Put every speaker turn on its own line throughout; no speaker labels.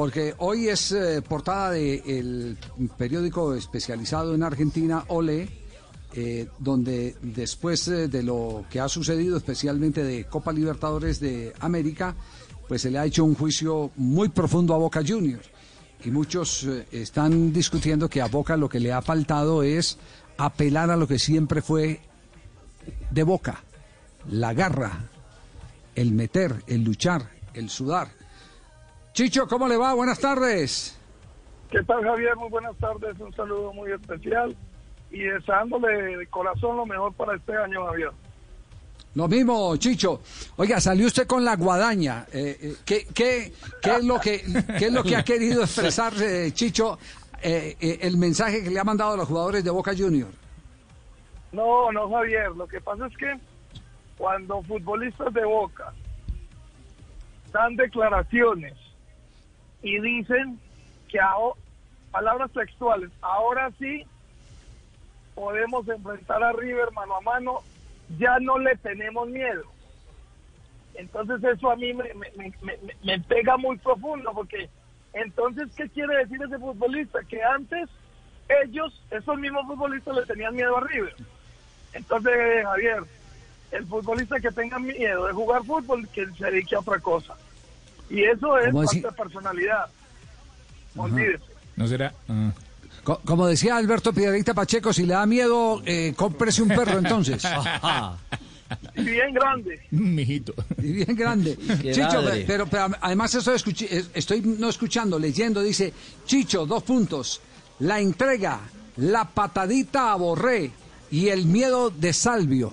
Porque hoy es eh, portada del periódico especializado en Argentina, Ole, eh, donde después eh, de lo que ha sucedido, especialmente de Copa Libertadores de América, pues se le ha hecho un juicio muy profundo a Boca Juniors. Y muchos están discutiendo que a Boca lo que le ha faltado es apelar a lo que siempre fue de Boca, la garra, el meter, el luchar, el sudar. Chicho, ¿cómo le va? Buenas tardes.
¿Qué tal, Javier? Muy buenas tardes. Un saludo muy especial y deseándole de corazón lo mejor para este año, Javier.
Lo mismo, Chicho. Oiga, salió usted con la guadaña. Eh, eh, ¿qué, qué, qué es lo que, ¿Qué es lo que ha querido expresar, eh, Chicho, eh, eh, el mensaje que le ha mandado a los jugadores de Boca Juniors?
No, no, Javier. Lo que pasa es que cuando futbolistas de Boca dan declaraciones y dicen que ahora, palabras textuales, ahora sí podemos enfrentar a River mano a mano, ya no le tenemos miedo. Entonces eso a mí me, me, me- me pega muy profundo porque entonces, ¿qué quiere decir ese futbolista? Que antes ellos, esos mismos futbolistas le tenían miedo a River. Entonces, Javier, el futbolista que tenga miedo de jugar fútbol, que se dedique a otra cosa. Y eso es
¿Cómo
falta de personalidad. Olvídese.
¿No será? ah.
Co- como decía Alberto Piedrita Pacheco, si le da miedo, eh, cómprese un perro entonces.
Y bien grande.
Mijito.
Y bien grande. Chicho, pe- pero, pero además estoy, escuchi- es- estoy no escuchando, leyendo, dice, Chicho, dos puntos, la entrega, la patadita a Borré y el miedo de Salvio.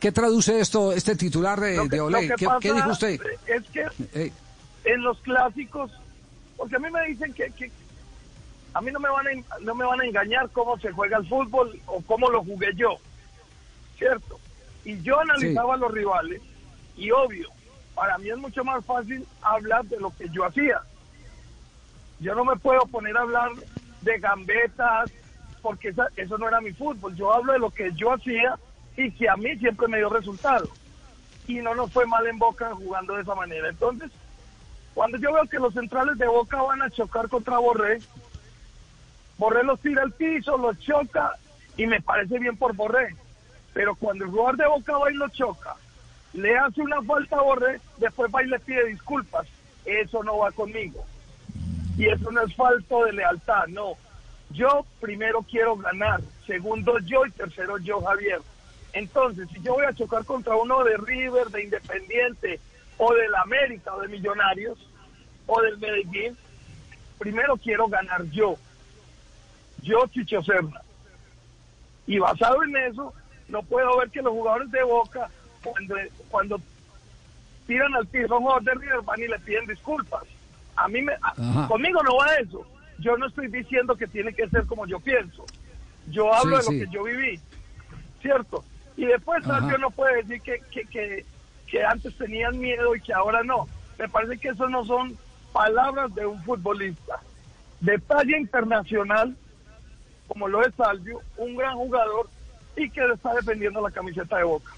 ¿Qué traduce esto, este titular de,
que-
de Olé?
que
¿Qué,
pasa
qué dijo usted?
Es que
Eh,
en los clásicos, porque a mí me dicen que, que a mí no me van a no me van a engañar cómo se juega el fútbol o cómo lo jugué yo, cierto. Y yo analizaba a los rivales y obvio, para mí es mucho más fácil hablar de lo que yo hacía. Yo no me puedo poner a hablar de gambetas porque esa- eso no era mi fútbol. Yo hablo de lo que yo hacía y que a mí siempre me dio resultado. Y no nos fue mal en Boca jugando de esa manera. Entonces, cuando yo veo que los centrales de Boca van a chocar contra Borré, Borré los tira al piso, los choca y me parece bien por Borré. Pero cuando el jugador de Boca va y lo choca, le hace una falta a Borré, después va y le pide disculpas. Eso no va conmigo. Y eso no es falta de lealtad, no. Yo primero quiero ganar, segundo yo y tercero yo, Javier. Entonces, si yo voy a chocar contra uno de River, de Independiente, o del América, o de Millonarios, o del Medellín, primero quiero ganar yo. Yo, Chicho Serna. Y basado en eso, no puedo ver que los jugadores de Boca, cuando, cuando tiran al piso a un jugador de River, van y le piden disculpas. A mí me, a- conmigo no va eso. Yo no estoy diciendo que tiene que ser como yo pienso. Yo hablo
Sí,
de
sí.
lo que yo viví, ¿cierto? Y después. Sergio no puede decir que, que, que, que antes tenían miedo y que ahora no. Me parece que eso no son palabras de un futbolista. De talla internacional, como lo es Salvio, un gran jugador y que está defendiendo la camiseta de Boca.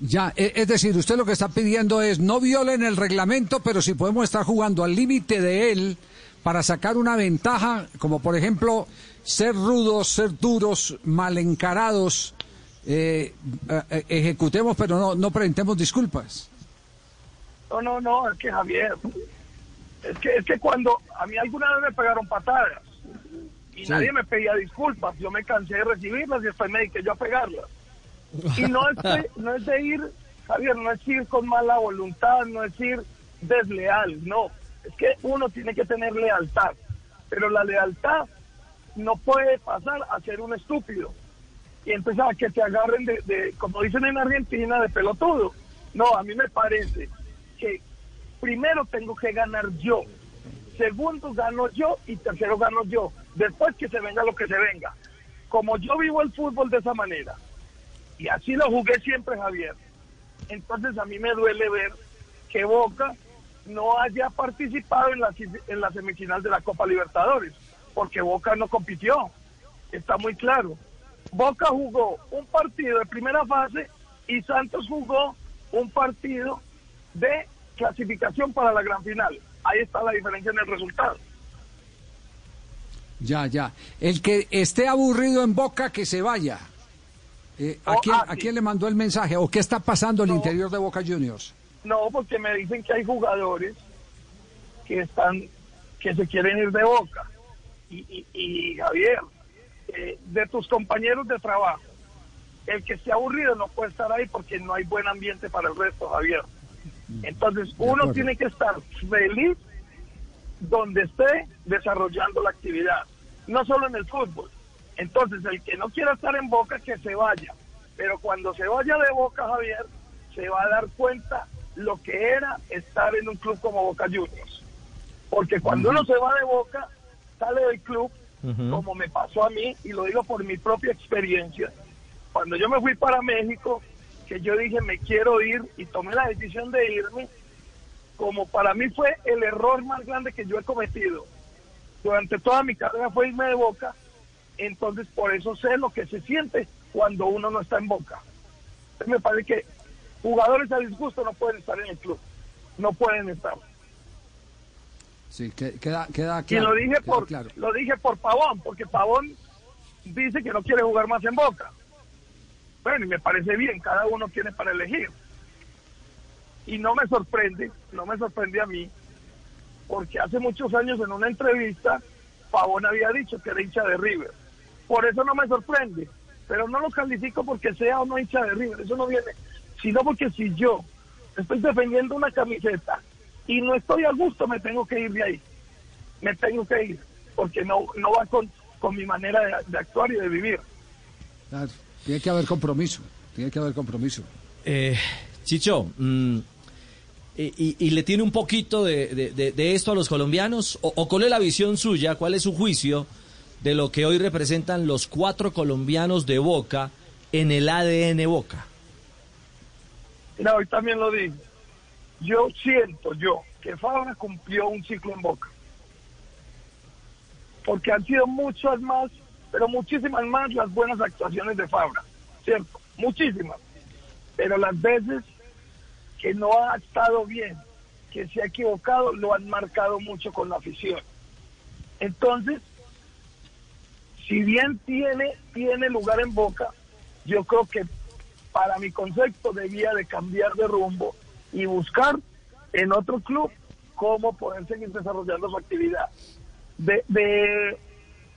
Ya, e- es decir, usted lo que está pidiendo es no violen el reglamento, pero si podemos estar jugando al límite de él para sacar una ventaja, como por ejemplo ser rudos, ser duros, mal encarados, eh, eh, eh, ejecutemos, pero no, no presentemos disculpas.
No, no, no, es que Javier, es que, es que cuando a mí alguna vez me pegaron patadas y
Sí.
nadie me pedía disculpas, yo me cansé de recibirlas y después me dediqué yo a pegarlas. Y no es, de, no es de ir, Javier, no es ir con mala voluntad, no es ir desleal, no. Es que uno tiene que tener lealtad, pero la lealtad no puede pasar a ser un estúpido. Entonces a que te agarren de, de, como dicen en Argentina, de pelotudo. No, a mí me parece que primero tengo que ganar yo, segundo gano yo y tercero gano yo. Después que se venga lo que se venga. Como yo vivo el fútbol de esa manera, y así lo jugué siempre, Javier, entonces a mí me duele ver que Boca no haya participado en la, en la semifinal de la Copa Libertadores, porque Boca no compitió, está muy claro. Boca jugó un partido de primera fase y Santos jugó un partido de clasificación para la gran final. Ahí está la diferencia en el resultado.
Ya, ya. El que esté aburrido en Boca, que se vaya. Eh, ¿a,
Oh,
quién,
ah,
¿A
sí.
quién le mandó el mensaje? ¿O qué está pasando al
No.
interior de Boca Juniors?
No, porque me dicen que hay jugadores que están, que se quieren ir de boca. Y, y, y, Javier, eh, de tus compañeros de trabajo, el que esté aburrido no puede estar ahí porque no hay buen ambiente para el resto, Javier. Entonces, uno tiene que estar feliz donde esté desarrollando la actividad, no solo en el fútbol. Entonces, el que no quiera estar en Boca, que se vaya. Pero cuando se vaya de Boca, Javier, se va a dar cuenta lo que era estar en un club como Boca Juniors. Porque cuando uno se va de Boca, sale del club, como me pasó a mí, y lo digo por mi propia experiencia. Cuando yo me fui para México, que yo dije me quiero ir y tomé la decisión de irme, como para mí fue el error más grande que yo he cometido. Durante toda mi carrera fue irme de Boca, entonces por eso sé lo que se siente cuando uno no está en Boca. Entonces me parece que jugadores a disgusto no pueden estar en el club, no pueden estar.
Sí, que- queda, queda
Y
claro.
lo dije por
claro.
lo dije por Pavón, porque Pavón dice que no quiere jugar más en Boca. Bueno, y me parece bien, cada uno tiene para elegir. Y no me sorprende, no me sorprende a mí, porque hace muchos años en una entrevista Pavón había dicho que era hincha de River. Por eso no me sorprende, pero no lo califico porque sea o no hincha de River, eso no viene, sino porque si yo estoy defendiendo una camiseta y no estoy a gusto, me tengo que ir de ahí me tengo que ir, porque no, no va con, con mi manera de, de actuar y de vivir.
Claro, Tiene que haber compromiso. Tiene que haber compromiso.
Eh, Chicho, mm, y, y- y le tiene un poquito de, de- de- de esto a los colombianos? ¿O, o cuál es la visión suya, cuál es su juicio de lo que hoy representan los cuatro colombianos de Boca en el ADN Boca?
Mira, hoy también lo dije. Yo siento, yo, que Fabra cumplió un ciclo en Boca. Porque han sido muchas más, pero muchísimas más las buenas actuaciones de Fabra, ¿cierto? Muchísimas. Pero las veces que no ha estado bien, que se ha equivocado, lo han marcado mucho con la afición. Entonces, si bien tiene, tiene lugar en Boca, yo creo que para mi concepto debía de cambiar de rumbo y buscar en otro club cómo poder seguir desarrollando su actividad. De, de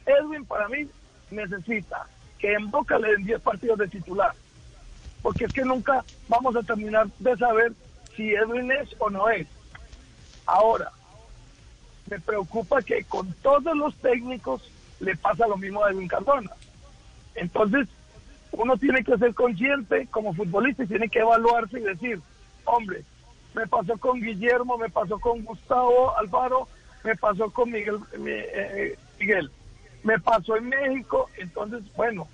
Edwin para mí necesita que en Boca le den 10 partidos de titular, porque es que nunca vamos a terminar de saber si Edwin es o no es. Ahora, me preocupa que con todos los técnicos le pasa lo mismo a Edwin Cardona. Entonces, uno tiene que ser consciente como futbolista y tiene que evaluarse y decir, hombre, me pasó con Guillermo, me pasó con Gustavo Alfaro, me pasó con Miguel, mi- eh, Miguel, me pasó en México, entonces, bueno,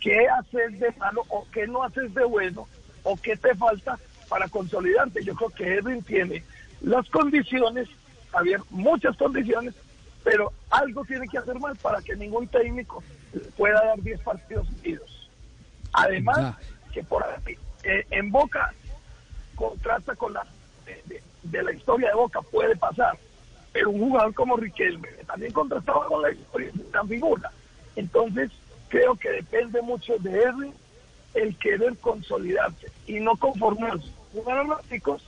¿qué haces de malo o qué no haces de bueno o qué te falta para consolidarte? Yo creo que Edwin tiene las condiciones, había muchas condiciones, pero algo tiene que hacer mal para que ningún técnico pueda dar 10 partidos seguidos. Además, que por ahí, eh, en Boca contrasta con la de, la historia de Boca, puede pasar, pero un jugador como Riquelme también contrastaba con la historia de una figura. Entonces, creo que depende mucho de Edwin el querer consolidarse y no conformarse. Jugar a los chicos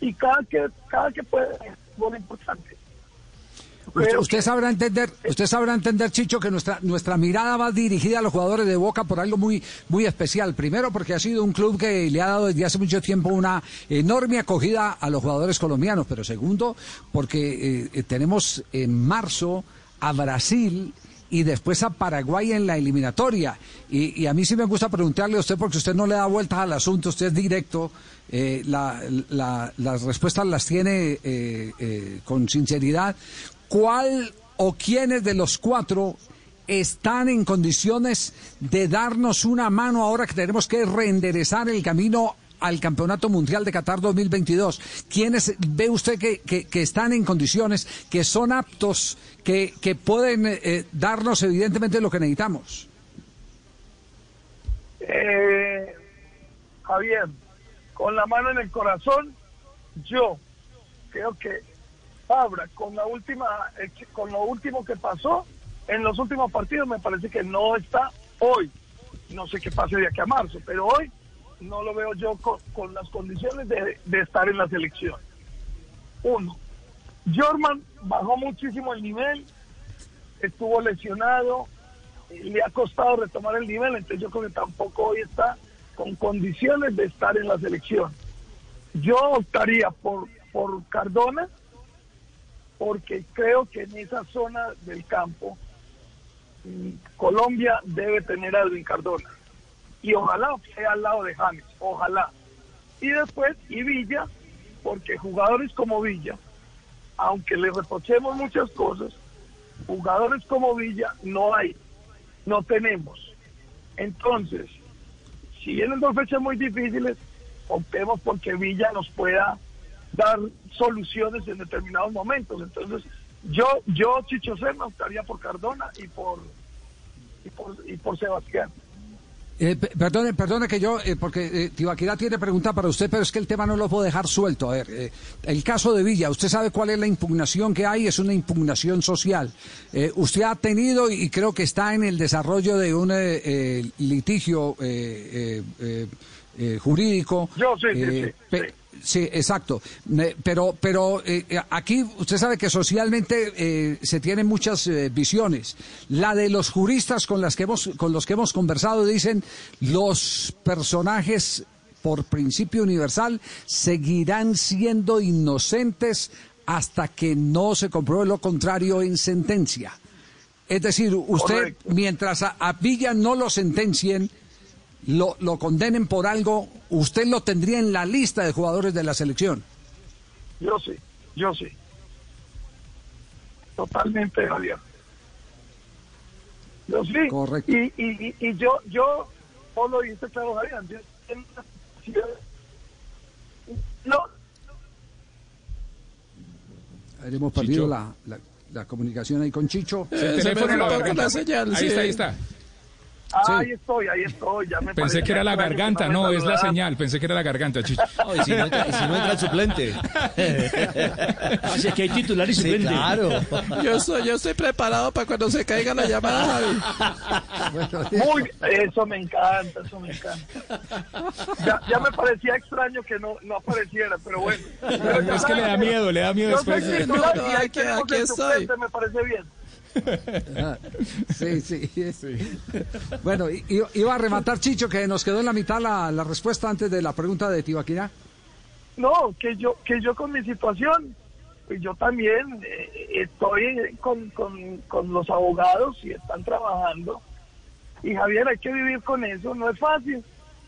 y cada que, cada que puede, es muy importante.
Usted, sabrá entender, usted sabrá entender, Chicho, que nuestra nuestra mirada va dirigida a los jugadores de Boca por algo muy muy especial. Primero, porque ha sido un club que le ha dado desde hace mucho tiempo una enorme acogida a los jugadores colombianos. Pero segundo, porque eh, eh, tenemos en marzo a Brasil y después a Paraguay en la eliminatoria. Y, a mí sí me gusta preguntarle a usted, porque usted no le da vueltas al asunto, usted es directo, eh, las respuestas las tiene eh, eh, con sinceridad. ¿Cuál o quiénes de los cuatro están en condiciones de darnos una mano ahora que tenemos que reenderezar el camino al Campeonato Mundial de Qatar 2022? ¿Quiénes ve usted que, están en condiciones, que son aptos, que, pueden eh, darnos evidentemente lo que necesitamos?
Eh, Javier, con la mano en el corazón, yo creo que Con la última, eh, con lo último que pasó en los últimos partidos, me parece que no está hoy. No sé qué pase de aquí a marzo, pero hoy no lo veo yo con, las condiciones de, estar en la selección. Uno, Jorman bajó muchísimo el nivel, estuvo lesionado, le ha costado retomar el nivel, entonces yo creo que tampoco hoy está con condiciones de estar en la selección. Yo optaría por, por Cardona, porque creo que en esa zona del campo mm, Colombia debe tener a Edwin Cardona y ojalá sea al lado de James, ojalá. Y después, y Villa, porque jugadores como Villa, aunque le reprochemos muchas cosas, jugadores como Villa no hay, no tenemos. Entonces, si vienen dos fechas muy difíciles, optemos porque Villa nos pueda dar soluciones en determinados momentos. Entonces, yo, yo Chicho Serna optaría por Cardona y por, y por, y por Sebastián.
Eh, perdone, perdone que yo, eh, porque eh, Tibaquira tiene pregunta para usted, pero es que el tema no lo puedo dejar suelto. A ver, eh, el caso de Villa, ¿usted sabe cuál es la impugnación que hay? Es una impugnación social. usted ha tenido y creo que está en el desarrollo de un litigio jurídico.
Yo sí, sí, sí.
Sí, exacto. Pero, pero eh, aquí usted sabe que socialmente eh, se tienen muchas eh, visiones. La de los juristas con, las que hemos, con los que hemos conversado dicen los personajes por principio universal seguirán siendo inocentes hasta que no se compruebe lo contrario en sentencia. Es decir, usted, mientras a, a Villa no lo sentencien, lo, lo condenen por algo, usted lo tendría en la lista de jugadores de la selección.
Yo sí, yo sí. Totalmente, Javier. Yo sí.
Correcto.
Y, y, y, yo, yo, vos lo dice claro, Javier. No.
Hemos perdido la, la, comunicación ahí con Chicho.
Eh, el teléfono la señal, ahí está, ahí está.
Ah, ahí estoy, ahí estoy. Ya me
Pensé que era la garganta, no, es la señal. Pensé que era la garganta, Chicho.
y, si no entra, el suplente.
Así es que hay titular y suplente.
claro.
Yo, soy, yo estoy preparado para cuando se caiga la llamada,
Javi. Muy, eso me encanta, eso me encanta. Ya, ya me parecía extraño que no, no apareciera, pero bueno.
es que le da miedo, le da miedo después.
de... no, y ahí aquí, estoy. me parece bien.
sí, sí, Bueno, iba a rematar Chicho que nos quedó en la mitad la, respuesta antes de la pregunta de Tibaquira.
No, que yo que yo con mi situación, pues yo también eh, estoy con, con, con los abogados y están trabajando. Y Javier, hay que vivir con eso, no es fácil,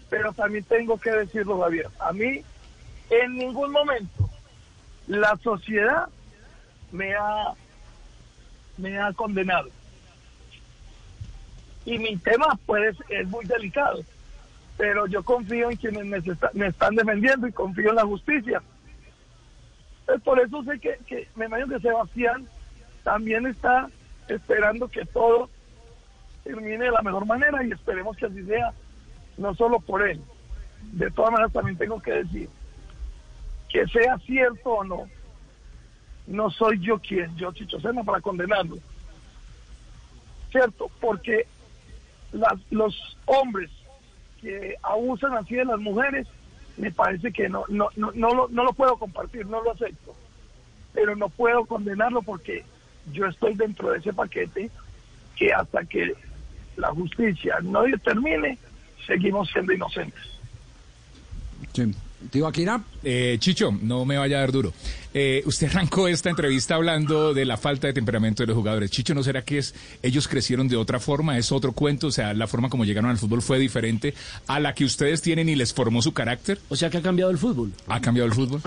pero también tengo que decirlo, Javier. A mí, en ningún momento, la sociedad me ha me ha condenado. Y mi tema, pues, es muy delicado, pero yo confío en quienes me, están defendiendo y confío en la justicia. por eso sé que, que me imagino que Sebastián también está esperando que todo termine de la mejor manera y esperemos que así sea, no solo por él. De todas maneras, también tengo que decir que sea cierto o no, no soy yo quien, yo Chicho Sena, para condenarlo. ¿Cierto? Porque las, los hombres que abusan así de las mujeres, me parece que no, no, no, no, lo, no lo puedo compartir, no lo acepto. Pero no puedo condenarlo porque yo estoy dentro de ese paquete que hasta que la justicia no determine, seguimos siendo inocentes.
Sí. Tibaquira.
Eh, Chicho, no me vaya a dar duro. Eh, usted arrancó esta entrevista hablando de la falta de temperamento de los jugadores. Chicho, ¿no será que es ellos crecieron de otra forma? ¿Es otro cuento? O sea, la forma como llegaron al fútbol fue diferente a la que ustedes tienen y les formó su carácter.
O sea que ha cambiado el fútbol.
¿Ha cambiado el fútbol?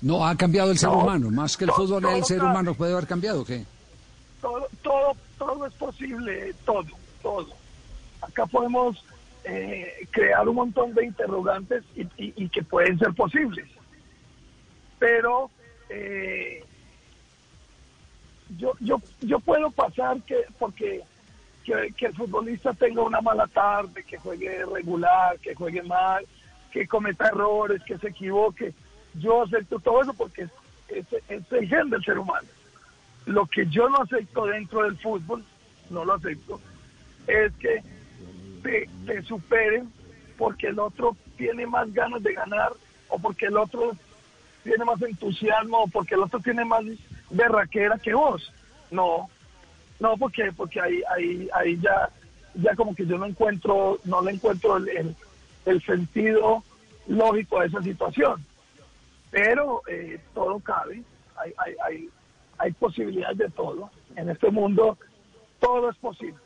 No, ha cambiado el ser
No,
humano. Más que el fútbol,
no,
el ser
no.
humano puede haber cambiado. ¿Qué?
todo, todo, todo es posible, todo, todo. Acá podemos eh, crear un montón de interrogantes y, y- y que pueden ser posibles. Pero eh, yo, yo, yo puedo pasar que porque que, el futbolista tenga una mala tarde, que juegue regular, que juegue mal, que cometa errores, que se equivoque. Yo acepto todo eso porque es, es, es el gen del ser humano. Lo que yo no acepto dentro del fútbol, no lo acepto, es que te, te superen porque el otro tiene más ganas de ganar o porque el otro tiene más entusiasmo porque el otro tiene más berraquera que vos. No, no, porque porque ahí ahí ahí ya ya como que yo no encuentro no le encuentro el, el, el sentido lógico a esa situación. Pero eh, todo cabe, hay, hay, hay, hay posibilidades de todo. En este mundo todo es posible.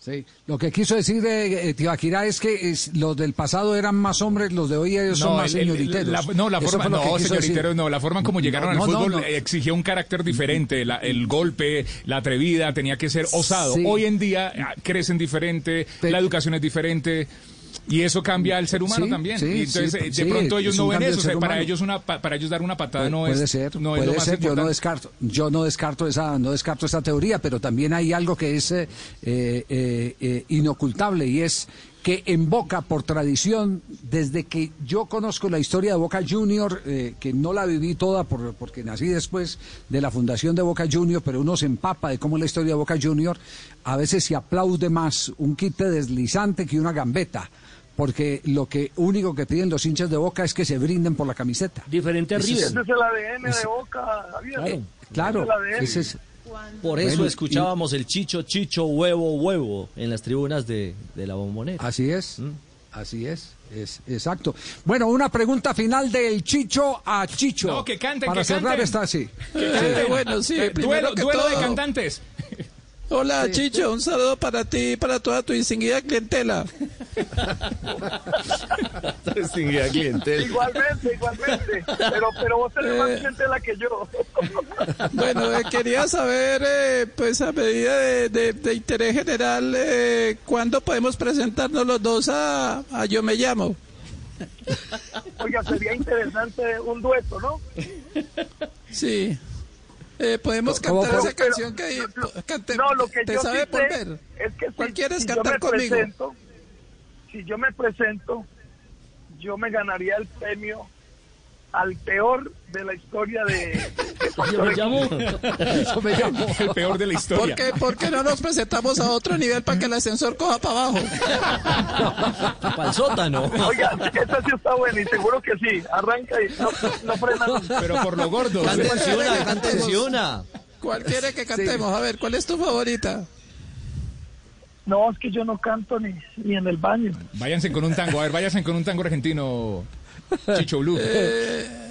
Sí. Lo que quiso decir eh, eh, Tibaquirá es que es- los del pasado eran más hombres, los de hoy ellos son más
el-
señoriteros.
la- no, la forma, no, señoriteros, no, la forma como llegaron
No,
al
no,
fútbol exigía un carácter diferente, la- el golpe, la atrevida, tenía que ser osado.
Sí.
Hoy en día ah, crecen diferente,
Pe-
la educación es diferente. Y eso cambia al ser humano
Sí,
también.
sí,
y entonces,
sí,
eh, de
sí,
pronto ellos no ven eso. o sea, para ellos una pa- para ellos dar una patada no
puede
es
ser,
no es
puede
lo más
ser. Yo no descarto, yo no descarto esa, no descarto esa teoría, pero también hay algo que es eh, eh, eh, inocultable y es que en Boca, por tradición, desde que yo conozco la historia de Boca Junior, eh, que no la viví toda por- porque nací después de la fundación de Boca Junior, pero uno se empapa de cómo es la historia de Boca Junior, a veces se aplaude más un quite deslizante que una gambeta. Porque lo que único que piden los hinchas de Boca es que se brinden por la camiseta.
Diferente a River.
Ese es el ADN de Boca, Javier.
Claro.
Claro,
Ese es el ADN.
ese es,
Por eso
Bueno, y-
escuchábamos el chicho, chicho, huevo, huevo en las tribunas de, de la bombonera.
Así es, así es, es exacto. Bueno, una pregunta final del Chicho a Chicho.
No, que canten,
Para
que
cerrar
canten.
esta así.
Eh, bueno, sí,
Eh, duelo
que
duelo de cantantes.
Hola, Chicho, un saludo para ti y para toda tu distinguida clientela.
Igualmente, igualmente. Pero, pero vos tenés más
Eh.
gente la que yo.
Bueno, eh, quería saber, eh, pues a medida de, de- de interés general, eh, ¿cuándo podemos presentarnos los dos a, a Yo Me Llamo?
Oiga, sería interesante un dueto, ¿no?
Sí. Eh, podemos
¿Cómo
cantar esa canción que cante-
No, lo que
te
yo
sabe
sí es que si,
¿Cuál quieres
si yo
cantar
me
conmigo?
presento, si yo me presento, yo me ganaría el premio al peor de la historia de,
Yo me llamo.
Eso me llamo.
El peor de la
¿Por
historia.
qué, por qué no nos presentamos a otro nivel para que el ascensor coja para abajo?
Para el sótano.
Oiga, esta sí está buena y seguro que sí. Arranca y no, no frena.
Pero por lo gordo.
Una.
¿Cuál quiere que cantemos? A ver, ¿cuál es tu favorita?
No, es que yo no canto ni, ni en el baño.
Váyanse con un tango. A ver, váyanse con un tango argentino. Chicho Blue.
Eh.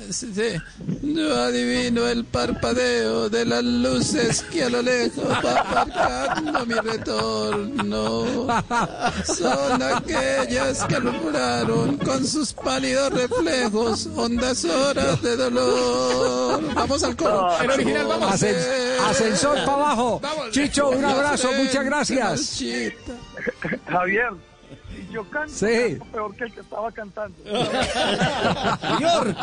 Yo adivino el parpadeo de las luces que a lo lejos va marcando mi retorno. Son aquellas que alumbraron con sus pálidos reflejos hondas horas de dolor. Vamos al coro.
El original, vamos.
Ascen- ascensor para abajo.
Vamos.
Chicho, un abrazo, muchas gracias.
Javier, yo canto,
Sí.
canto peor que el que estaba cantando.
Señor.